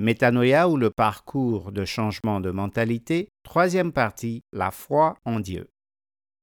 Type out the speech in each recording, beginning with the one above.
Métanoïa ou le parcours de changement de mentalité. Troisième partie, la foi en Dieu.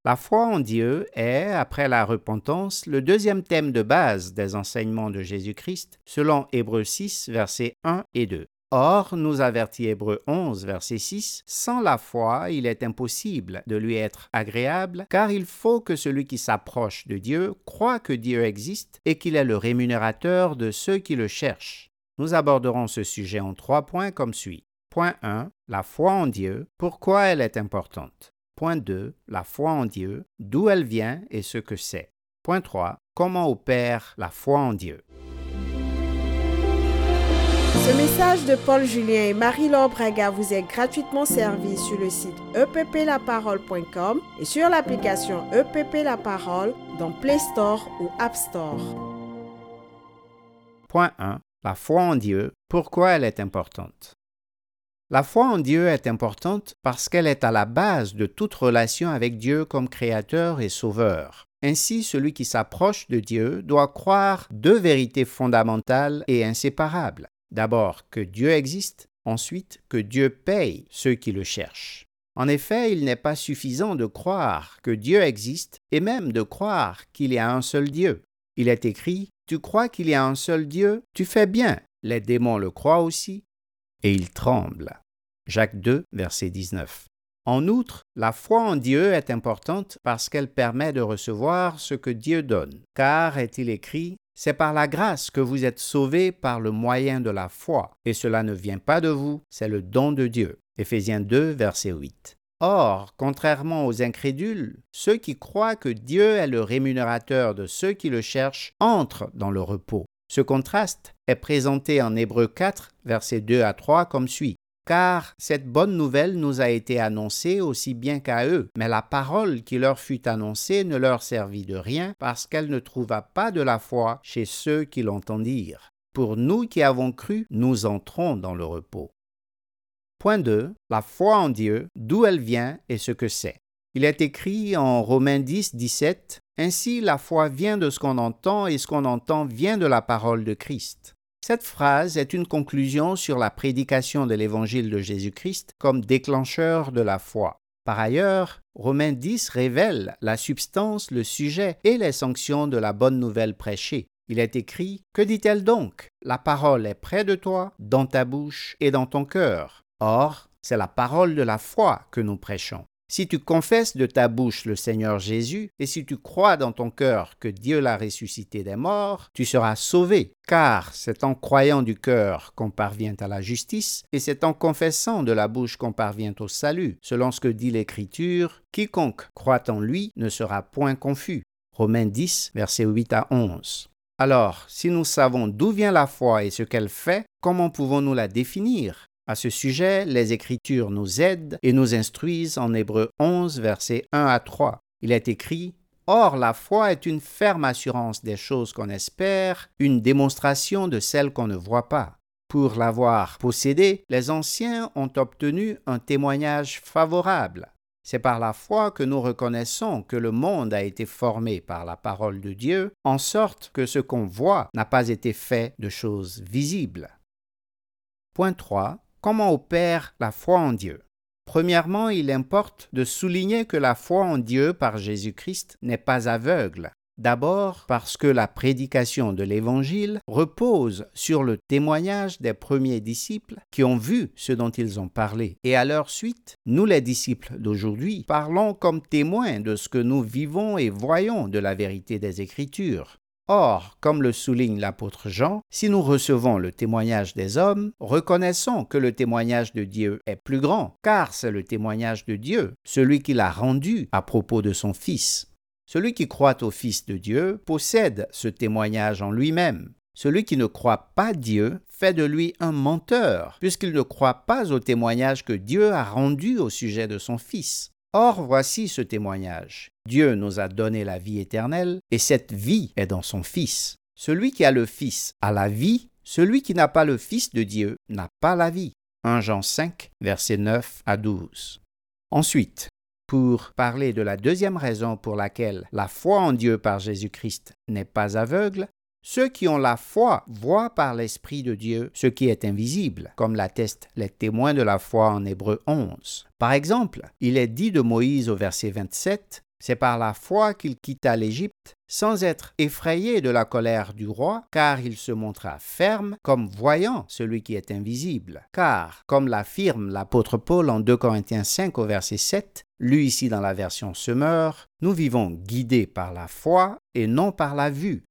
La foi en Dieu est, après la repentance, le deuxième thème de base des enseignements de Jésus-Christ, selon Hébreux 6, versets 1 et 2. Or, nous avertit Hébreux 11, verset 6, Sans la foi, il est impossible de lui être agréable, car il faut que celui qui s'approche de Dieu croit que Dieu existe et qu'il est le rémunérateur de ceux qui le cherchent. Nous aborderons ce sujet en trois points comme suit. Point 1. La foi en Dieu. Pourquoi elle est importante? Point 2. La foi en Dieu. D'où elle vient et ce que c'est? Point 3. Comment opère la foi en Dieu? Ce message de Paul Julien et Marie-Laure Braga vous est gratuitement servi sur le site epplaparole.com et sur l'application EPP La Parole dans Play Store ou App Store. Point 1. La foi en Dieu. Pourquoi elle est importante? La foi en Dieu est importante parce qu'elle est à la base de toute relation avec Dieu comme Créateur et Sauveur. Ainsi, celui qui s'approche de Dieu doit croire deux vérités fondamentales et inséparables. D'abord que Dieu existe, ensuite que Dieu paye ceux qui le cherchent. En effet, il n'est pas suffisant de croire que Dieu existe et même de croire qu'il y a un seul Dieu. Il est écrit, Tu crois qu'il y a un seul Dieu? Tu fais bien. Les démons le croient aussi, et ils tremblent. Jacques 2, verset 19. En outre, la foi en Dieu est importante parce qu'elle permet de recevoir ce que Dieu donne. Car, est-il écrit, c'est par la grâce que vous êtes sauvés par le moyen de la foi, et cela ne vient pas de vous, c'est le don de Dieu. Éphésiens 2, verset 8. Or, contrairement aux incrédules, ceux qui croient que Dieu est le rémunérateur de ceux qui le cherchent entrent dans le repos. Ce contraste est présenté en Hébreu 4, versets 2 à 3 comme suit car cette bonne nouvelle nous a été annoncée aussi bien qu'à eux, mais la parole qui leur fut annoncée ne leur servit de rien parce qu'elle ne trouva pas de la foi chez ceux qui l'entendirent. Pour nous qui avons cru, nous entrons dans le repos. Point 2. La foi en Dieu, d'où elle vient et ce que c'est. Il est écrit en Romains 10, 17, Ainsi la foi vient de ce qu'on entend et ce qu'on entend vient de la parole de Christ. Cette phrase est une conclusion sur la prédication de l'évangile de Jésus-Christ comme déclencheur de la foi. Par ailleurs, Romains 10 révèle la substance, le sujet et les sanctions de la bonne nouvelle prêchée. Il est écrit Que dit-elle donc? La parole est près de toi, dans ta bouche et dans ton cœur. Or, c'est la parole de la foi que nous prêchons. Si tu confesses de ta bouche le Seigneur Jésus, et si tu crois dans ton cœur que Dieu l'a ressuscité des morts, tu seras sauvé, car c'est en croyant du cœur qu'on parvient à la justice, et c'est en confessant de la bouche qu'on parvient au salut, selon ce que dit l'Écriture, quiconque croit en lui ne sera point confus. Romains 10, versets 8 à 11. Alors, si nous savons d'où vient la foi et ce qu'elle fait, comment pouvons-nous la définir? À ce sujet, les Écritures nous aident et nous instruisent en Hébreu 11, versets 1 à 3. Il est écrit Or, la foi est une ferme assurance des choses qu'on espère, une démonstration de celles qu'on ne voit pas. Pour l'avoir possédée, les anciens ont obtenu un témoignage favorable. C'est par la foi que nous reconnaissons que le monde a été formé par la parole de Dieu, en sorte que ce qu'on voit n'a pas été fait de choses visibles. Point 3. Comment opère la foi en Dieu Premièrement, il importe de souligner que la foi en Dieu par Jésus-Christ n'est pas aveugle. D'abord parce que la prédication de l'Évangile repose sur le témoignage des premiers disciples qui ont vu ce dont ils ont parlé. Et à leur suite, nous les disciples d'aujourd'hui parlons comme témoins de ce que nous vivons et voyons de la vérité des Écritures. Or, comme le souligne l'apôtre Jean, si nous recevons le témoignage des hommes, reconnaissons que le témoignage de Dieu est plus grand, car c'est le témoignage de Dieu, celui qu'il a rendu à propos de son Fils. Celui qui croit au Fils de Dieu possède ce témoignage en lui-même. Celui qui ne croit pas Dieu fait de lui un menteur, puisqu'il ne croit pas au témoignage que Dieu a rendu au sujet de son Fils. Or voici ce témoignage. Dieu nous a donné la vie éternelle, et cette vie est dans son Fils. Celui qui a le Fils a la vie, celui qui n'a pas le Fils de Dieu n'a pas la vie. 1 Jean 5, versets 9 à 12. Ensuite, pour parler de la deuxième raison pour laquelle la foi en Dieu par Jésus-Christ n'est pas aveugle, Ceux qui ont la foi voient par l'Esprit de Dieu ce qui est invisible, comme l'attestent les témoins de la foi en Hébreu 11. Par exemple, il est dit de Moïse au verset 27, c'est par la foi qu'il quitta l'Égypte sans être effrayé de la colère du roi, car il se montra ferme comme voyant celui qui est invisible. Car, comme l'affirme l'apôtre Paul en 2 Corinthiens 5 au verset 7, lu ici dans la version Semeur, nous vivons guidés par la foi et non par la vue.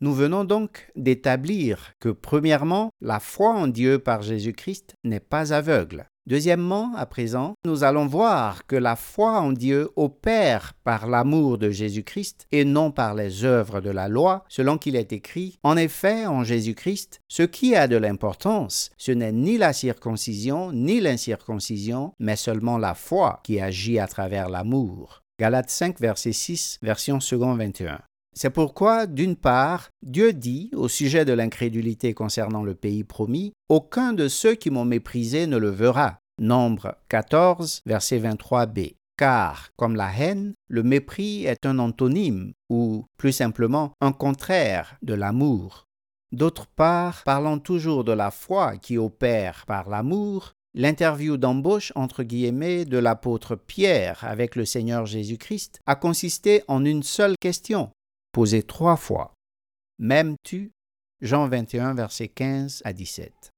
Nous venons donc d'établir que, premièrement, la foi en Dieu par Jésus-Christ n'est pas aveugle. Deuxièmement, à présent, nous allons voir que la foi en Dieu opère par l'amour de Jésus-Christ et non par les œuvres de la loi, selon qu'il est écrit, En effet, en Jésus-Christ, ce qui a de l'importance, ce n'est ni la circoncision ni l'incirconcision, mais seulement la foi qui agit à travers l'amour. Galates 5, verset 6, version second 21. C'est pourquoi, d'une part, Dieu dit, au sujet de l'incrédulité concernant le pays promis, Aucun de ceux qui m'ont méprisé ne le verra. Nombre 14, verset 23b. Car, comme la haine, le mépris est un antonyme, ou plus simplement un contraire de l'amour. D'autre part, parlant toujours de la foi qui opère par l'amour, L'interview d'embauche entre guillemets de l'apôtre Pierre avec le Seigneur Jésus-Christ a consisté en une seule question posé trois fois. M'aimes-tu? Jean 21, versets 15 à 17.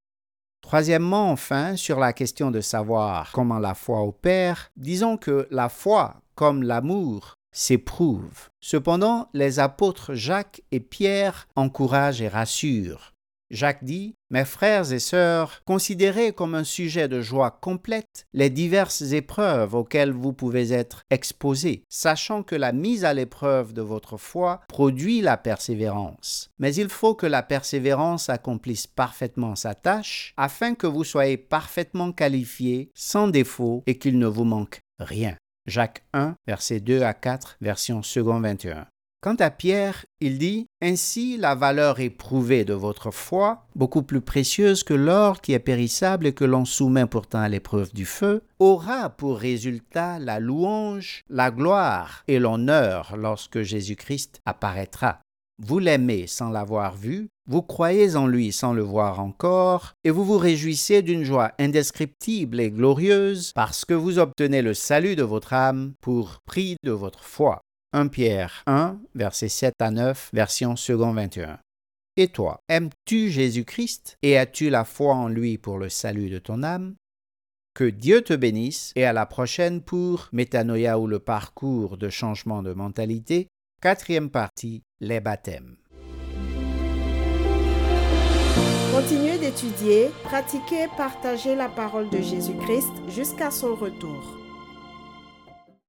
Troisièmement, enfin, sur la question de savoir comment la foi opère, disons que la foi, comme l'amour, s'éprouve. Cependant, les apôtres Jacques et Pierre encouragent et rassurent. Jacques dit, Mes frères et sœurs, considérez comme un sujet de joie complète les diverses épreuves auxquelles vous pouvez être exposés, sachant que la mise à l'épreuve de votre foi produit la persévérance. Mais il faut que la persévérance accomplisse parfaitement sa tâche, afin que vous soyez parfaitement qualifiés, sans défaut, et qu'il ne vous manque rien. Jacques 1, versets 2 à 4, version second 21. Quant à Pierre, il dit Ainsi la valeur éprouvée de votre foi, beaucoup plus précieuse que l'or qui est périssable et que l'on soumet pourtant à l'épreuve du feu, aura pour résultat la louange, la gloire et l'honneur lorsque Jésus-Christ apparaîtra. Vous l'aimez sans l'avoir vu, vous croyez en lui sans le voir encore, et vous vous réjouissez d'une joie indescriptible et glorieuse parce que vous obtenez le salut de votre âme pour prix de votre foi. 1 Pierre 1, versets 7 à 9, version second 21. Et toi, aimes-tu Jésus-Christ et as-tu la foi en lui pour le salut de ton âme? Que Dieu te bénisse et à la prochaine pour Métanoïa ou le parcours de changement de mentalité, quatrième partie, les baptêmes. Continuez d'étudier, pratiquer partager la parole de Jésus-Christ jusqu'à son retour.